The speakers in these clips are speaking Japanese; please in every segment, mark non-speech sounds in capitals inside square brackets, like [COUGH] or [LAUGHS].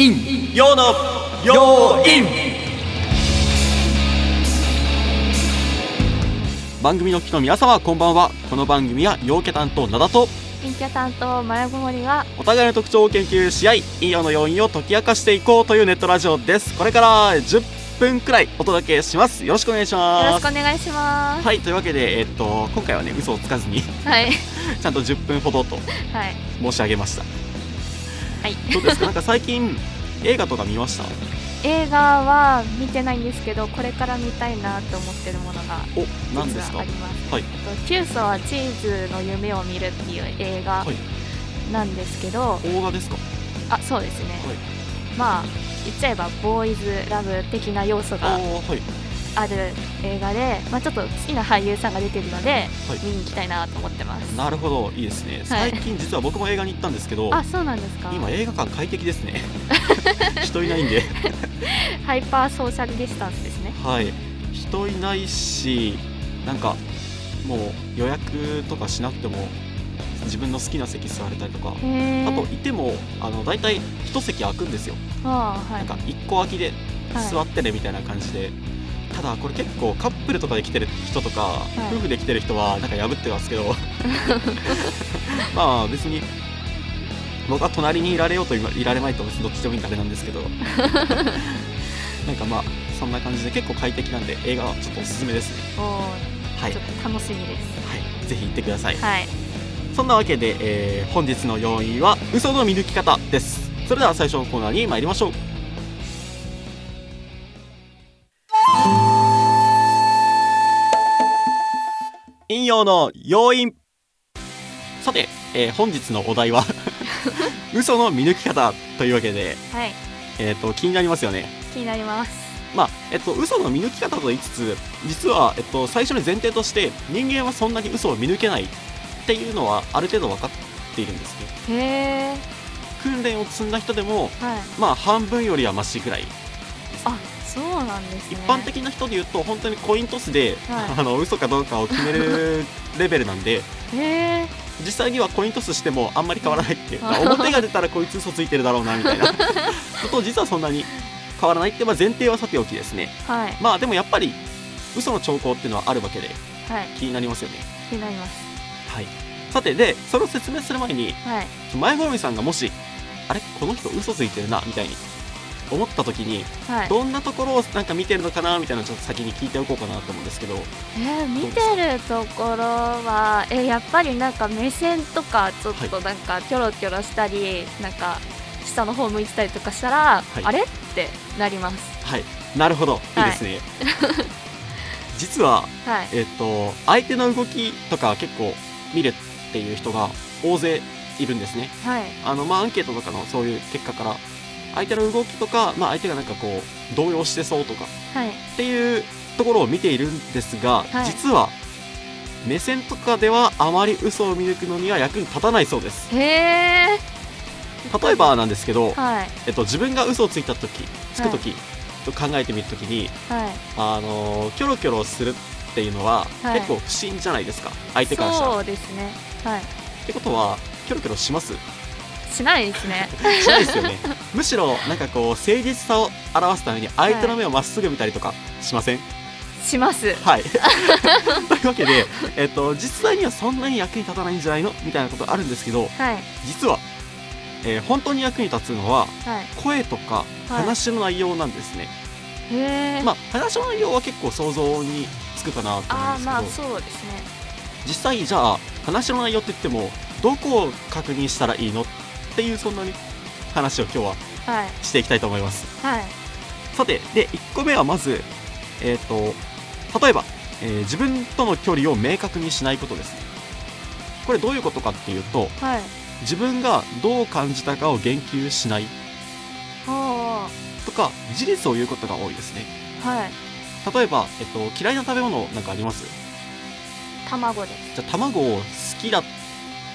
陰陽の陽陰番組の聞きの皆様こんばんはこの番組は陽キャ担当灘と陰キャ担当マヤゴモリがお互いの特徴を研究し合い陰陽の要因を解き明かしていこうというネットラジオです.これから10分くらいお届けします.よろしくお願いしよろますしくお願いします。はいというわけでえっと今回はね嘘をつかずにはい。[LAUGHS] ちゃんと10分ほどとはい。申し上げました。はいどうですか？なんか最近映画とか見ました？映画は見てないんですけどこれから見たいなと思ってるものがお何ですか？実はあります。はい。えっとキューソはチーズの夢を見るっていう映画はい。なんですけど、邦画ですか？あそうですね、はい。まあ言っちゃえばボーイズラブ的な要素あがある映画で、まあ、ちょっと好きな俳優さんが出てるので、はい。見に行きたいなと思ってます。なるほど。いいですね。最近実は僕も映画に行ったんですけど、あそうなんですか。今映画館快適ですね。[LAUGHS] 人いないんで。ハイパーソーシャルディスタンスですね。はい。人いないしなんかもう予約とかしなくても自分の好きな席座れたりとかあといてもあの大体一席空くんですよ。はい。なんか一個空きではい。座ってねみたいな感じで、ただこれ結構カップルとかで来てる人とか、い。夫婦で来てる人はなんか破ってますけど。[LAUGHS] まあ別に僕は隣にいられようといられまいと別にどっちでもいいんであれなんですけど。[LAUGHS] なんかまあそんな感じで結構快適なんで映画はちょっとおすすめですね。はい、ちょはっと楽しみです。い、ぜひ行ってください、はい。そんなわけで、えー本日の要因は嘘の見抜き方です。それでは最初のコーナーに参りましょう引用の要因。さて、えー本日のお題は [LAUGHS] 嘘の見抜き方というわけで、はい。えー、と気になりますよね。気になります。まあえっと嘘の見抜き方と言いつつ実は、えっと、最初に前提として人間はそんなに嘘を見抜けないっていうのはある程度分かっているんですね。訓練を積んだ人でもはい。まあ半分よりはマシぐらいあそうなんです一ね般的な人で言うと本当にコイントスで、はい。あの嘘かどうかを決めるレベルなんで実際にはコイントスしてもあんまり変わらないって。い。うあ表が出たらこいつ嘘ついてるだろうなみたいな。[LAUGHS] こと実はそんなに変わらないって、まあ、前提はさておきですね。はい。まあでもやっぱり嘘の兆候っていうのはあるわけではい。気になりますよね。気になります。はい。さてでそれを説明する前にはい。前好みさんがもしあれ？この人嘘ついてるなみたいに思った時にはい。どんなところをなんか見てるのかなみたいなのをちょっと先に聞いておこうかなと思うんですけど。えー、見てるところはえやっぱりなんか目線とかちょっとなんかキョロキョロしたり、なんか下の方向いてたりとかしたら、い。あれ？ってなります。はい。なるほど。いいですね、[LAUGHS] 実ははい。えっと相手の動きとか結構見るっていう人が大勢いるんですね。はい。あのまあアンケートとかのそういう結果から相手の動きとか、まあ、相手がなんかこう動揺してそうとかはい。っていうところを見ているんですが、はい。実は目線とかではあまり嘘を見抜くのには役に立たないそうです。へえ例えばなんですけど、はい。えっと、自分が嘘をついた時つく時、と考えてみる時にはい。あのキョロキョロするっていうのは、はい。結構不審じゃないですか相手からしたら。そうですね。はい。ってことはキョロキョロします？しないですね。しないですよね。[LAUGHS] むしろなんかこう誠実さを表すために相手の目をまっすぐ見たりとかしません、します。はい。[LAUGHS] というわけで、えっと、実際にはそんなに役に立たないんじゃないの？みたいなことがあるんですけど、はい。実は、えー本当に役に立つのは、はい。声とかはい。話の内容なんですね。まあ、話の内容は結構想像につくかなと思うんですけど、そうですね。実際じゃあ、話の内容って言っても、どこを確認したらいいの？っていう、そんなに話を今日ははいしていきたいと思います。はいさて、で、1個目はまず、えっ、と、例えば、えー自分との距離を明確にしないことです。これどういうことかっていうと、はい自分がどう感じたかを言及しないはとか、事実を言うことが多いですね。あはい例えば、えっと、嫌いな食べ物なんかあります？卵ですじゃあ、卵を好きだっ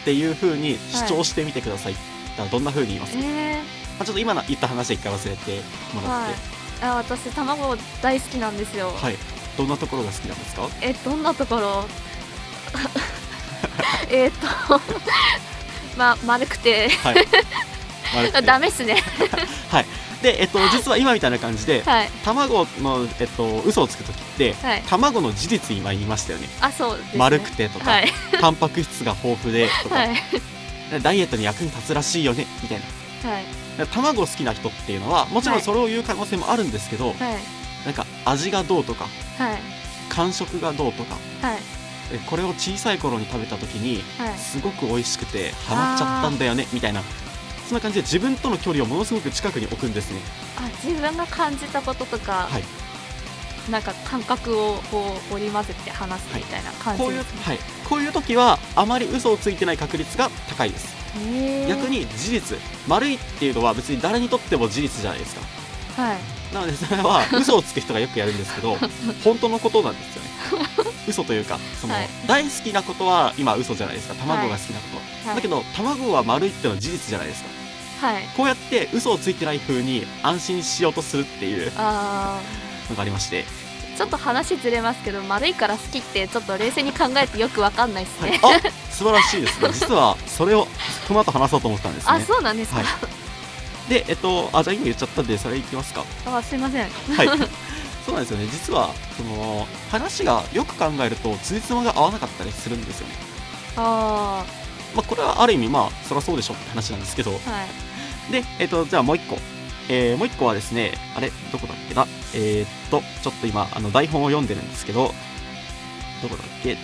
ていう風に主張してみてください。だからどんな風に言います、まえあ、ちょっと今の言った話一回忘れてもー、はいらって、あ私卵大好きなんですよ、はい。どんなところが好きなんですか？えどんなところ？[LAUGHS] えーっと [LAUGHS] ま丸くて。はい。丸くて。[LAUGHS] ダメっすね。で、えっと、実は今みたいな感じではい。卵の、えっと、嘘をつく時ってはい。卵の事実今言いましたよね。あそうです、ね、丸くてとか、はい。タンパク質が豊富でとか、はいダイエットに役に立つらしいよねみたいな。はい。卵好きな人っていうのはもちろんそれを言う可能性もあるんですけど、はい。なんか味がどうとかはい。感触がどうとかはい。えこれを小さい頃に食べた時にはい。すごく美味しくてハマっちゃったんだよねみたいな。そんな感じで自分との距離をものすごく近くに置くんですね。あ自分が感じたこととか、はいなんか感覚をこう織り交ぜて話すみたいな感じこういう、ですね、はい、こういう時はあまり嘘をついてない確率が高いです。逆に事実。丸いっていうのは別に誰にとっても事実じゃないですか。はい。なのでそれは嘘をつく人がよくやるんですけど [LAUGHS] 本当のことなんですよね。嘘というかその、はい。大好きなことは今嘘じゃないですか。卵が好きなこと、はい。だけど卵は丸いってのは事実じゃないですか。はい。こうやって嘘をついてない風に安心しようとするっていう。あのがありまして、ーちょっと話ずれますけど丸いから好きってちょっと冷静に考えてよくわかんないですね、はい、あ素晴らしいですね。[LAUGHS] 実はそれをこの後話そうと思ったんですあねそうなんですか、はい。でえっとあじゃあ今言っちゃったんでそれいきますか。あすいません。はい。[LAUGHS] そうなんですよね。実はその話がよく考えると辻褄が合わなかったりするんですよね。あまあこれはある意味まあそりゃそうでしょって話なんですけど。ーはい。でえっとじゃあもう一個。えー、もう一個はですねあれ？どこだっけな？えー、っとちょっと今あの台本を読んでるんですけどどこだっけ？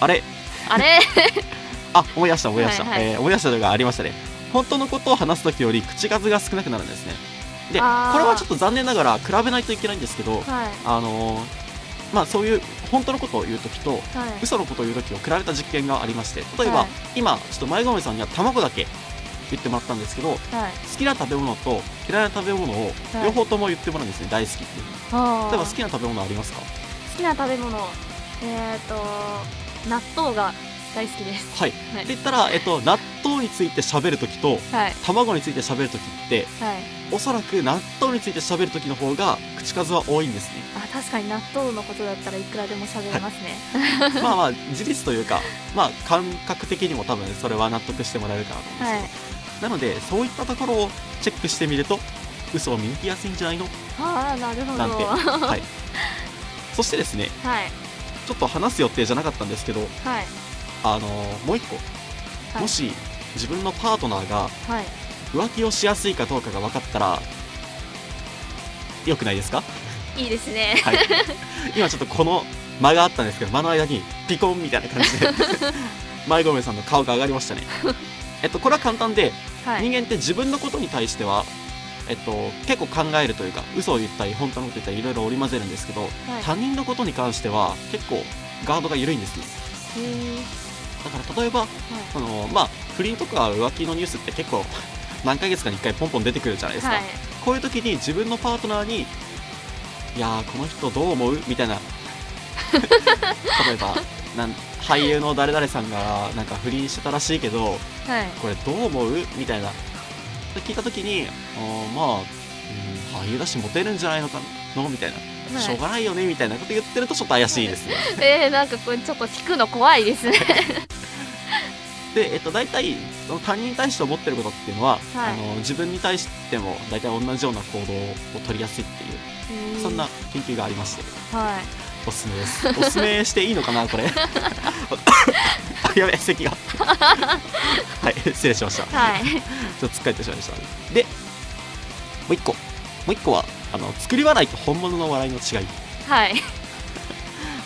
あれ？あれ？[LAUGHS] あ思い出した思い出した、はいはい。えー思い出したのがありましたね。本当のことを話す時より口数が少なくなるんですね。でこれはちょっと残念ながら比べないといけないんですけどはい。あのーまあそういう本当のことを言う時とはい。嘘のことを言う時を比べた実験がありまして例えば、はい。今ちょっと前込さんには卵だけ言ってもらったんですけどはい。好きな食べ物と嫌いな食べ物をはい。両方とも言ってもらうんですね、大好きっていうあー。例えば好きな食べ物ありますか？好きな食べ物。えっ、ー、と納豆が大好きです。はい、はい。って言ったら、えっと、納豆について喋る時とはい。卵について喋る時ってはい。おそらく納豆について喋る時の方が口数は多いんですね。あ確かに納豆のことだったらいくらでも喋れますね。まあまあ事実というかまあ感覚的にも多分それは納得してもらえるかなと思うんですけど、はいなのでそういったところをチェックしてみると嘘を見抜きやすいんじゃないの？ああなるほど。なんて。ははい。[LAUGHS] そしてですねい。ちょっと話す予定じゃなかったんですけどはい。あのもう一個、はい。もし自分のパートナーがはい。浮気をしやすいかどうかが分かったらよくないですか？いいですね。はい。[LAUGHS] 今ちょっとこの間があったんですけど間の間にピコンみたいな感じで。[LAUGHS] 前込さんの顔が上がりましたね。えっとこれは簡単ではい。人間って自分のことに対しては、えっと、結構考えるというか嘘を言ったり本当のこと言ったりいろいろ織り交ぜるんですけど、はい。他人のことに関しては結構ガードが緩いんですね。だから例えばあの、まあ、不倫とか浮気のニュースって結構何ヶ月かに1回ポンポン出てくるじゃないですか、はい。こういう時に自分のパートナーに「いやーこの人どう思う?」みたいな。[LAUGHS] 例えばなん俳優の誰々さんがなんか不倫してたらしいけどはい。これどう思う？みたいな。で聞いた時にあーまあ、うん、俳優だしモテるんじゃないのかな？みたいな、はいしょうがないよねみたいなこと言ってるとちょっと怪しいですね。[LAUGHS] えー、なんかこれちょっと聞くの怖いですね。[LAUGHS] で、えっと、大体他人に対して思ってることっていうのは、はい。あの自分に対しても大体同じような行動を取りやすいっていうそんな研究がありまして。はいおすすめです。おすすめしていいのかなこれ。[LAUGHS] あやべ席が。はい失礼しました。ちはい。ょっとつっかえてしまいました。でもう一個。もう一個はあの作り笑いと本物の笑いの違い。はい。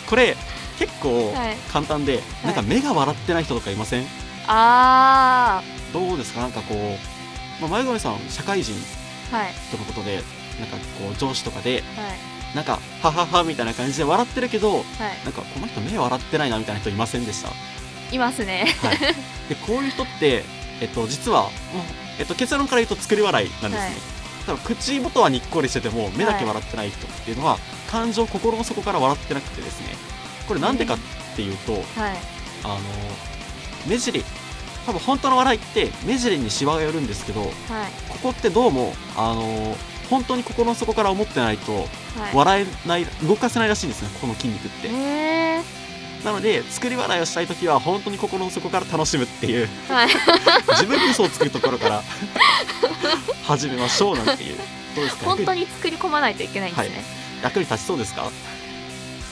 これ結構はい。簡単で、なんか目が笑ってない人とかいません？あどうですか？なんかこう、まあ、前込さん社会人とのことでなんかこう上司とかではいなんかはははみたいな感じで笑ってるけどはい。なんかこの人目笑ってないなみたいな人いませんでした？いますね。はい、でこういう人って、えっと、実はもう、えっと、結論から言うと作り笑いなんですね、はい。多分口元はにっこりしてても目だけ笑ってない人っていうのは、感情心の底から笑ってなくてですね。これなんでかっていうと、はい。あの目尻。多分本当の笑いって目尻にシワが寄るんですけどはい。ここってどうもあの本当に心の底から思ってないとはい。笑えない動かせないらしいんですねここの筋肉って。なので作り笑いをしたい時は本当に心の底から楽しむっていう。はい。[LAUGHS] 自分に嘘をつくところから [LAUGHS] 始めましょうなんていう。どうですか？本当に作り込まないといけないんですね。役に立ちそうですか？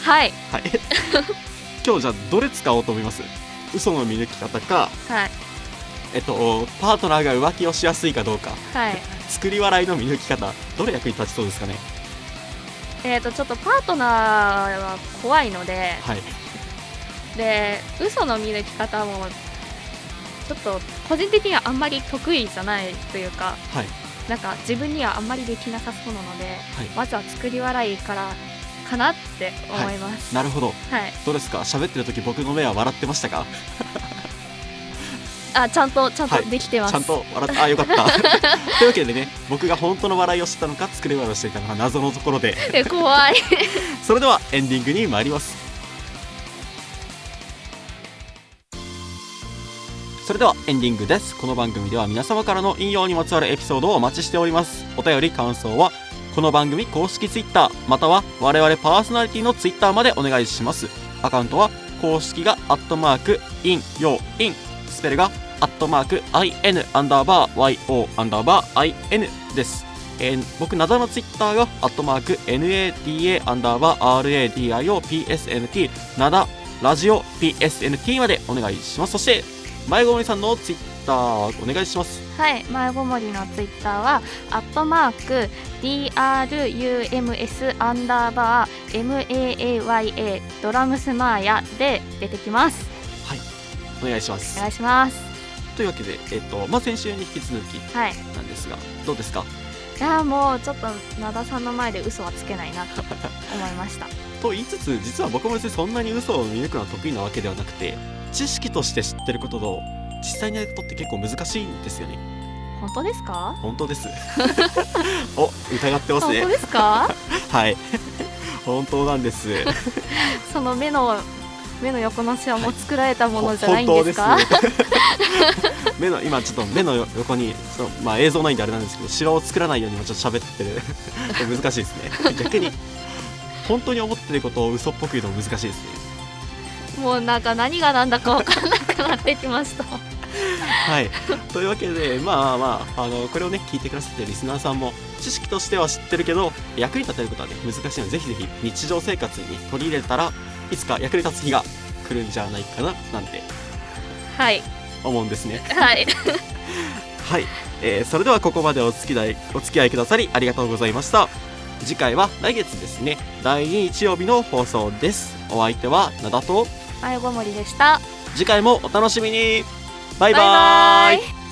はい。はい。[LAUGHS] 今日じゃあどれ使おうと思います？嘘の見抜き方かはいえっとパートナーが浮気をしやすいかどうか。はい。作り笑いの見抜き方。どれ役に立ちそうですかね？えー、とちょっとパートナーは怖いのではい。で嘘の見抜き方もちょっと個人的にはあんまり得意じゃないというかはい。なんか自分にはあんまりできなさそうなので、はい。まずは作り笑いからかなって思います、なるほど。はい。どうですか？喋ってる時僕の目は笑ってましたか？あちゃんとちゃんとはい。できてます、ちゃんと笑ってあよかった。[LAUGHS] というわけでね僕が本当の笑いを知ったのか作り笑いをしていたのか謎のところで。え怖い。[LAUGHS] それではエンディングに参ります。それではエンディングです。この番組では皆様からの引用にまつわるエピソードをお待ちしております。お便り感想はこの番組公式 Twitter または我々パーソナリティの Twitter までお願いします。アカウントは公式がアットマークインヨインスペルがアットマーク IN アンダーバー YO アンダーバー IN ですえー僕、なだのツイッターが、アットマーク、NADA アンダーバー RADIO PSNT、なだ、ラジオ PSNT までお願いします。そして、前ごもりさんのツイッター、お願いします。はい前ごもりのツイッターはアットマーク DRUMS アンダーバー MAAYA ドラムスマーヤで出てきますお願いしますお。願いしますというわけで、えっ、と、まあ、先週に引き続きはいなんですが、どうですか？いやもうちょっと灘さんの前で嘘はつけないなと [LAUGHS] 思いましたと言いつつ、実は僕も別にそんなに嘘を見抜くのは得意なわけではなくて、知識として知ってることと、実際にやることって結構難しいんですよね。本当ですか？本当です。[LAUGHS] お、疑ってますね本当。ですか？[LAUGHS] はい。本当なんです。その目の目の横のシワも作られたものじゃないんですか、[LAUGHS] 目の今ちょっと目の横にちょっとまあ映像ないんであれなんですけどシワを作らないように今ちょっと喋ってる。[LAUGHS] 難しいですね。逆に本当に思ってることを嘘っぽく言うのも難しいですね。もうなんか何が何だか分からなくなってきました。[LAUGHS] はい。というわけでまあまああのこれをね聞いてくださってるリスナーさんも知識としては知ってるけど役に立てることはね難しいのでぜひぜひ日常生活に取り入れたらいつか役に立つ日が来るんじゃないかななんて。はい。思うんですね。はい。[LAUGHS] はい、えーそれではここまでお付き合いお付き合いくださりありがとうございました。次回は来月ですね。第2日曜日の放送です。お相手は灘と前ごもりでした。次回もお楽しみに。バイババイバーイイ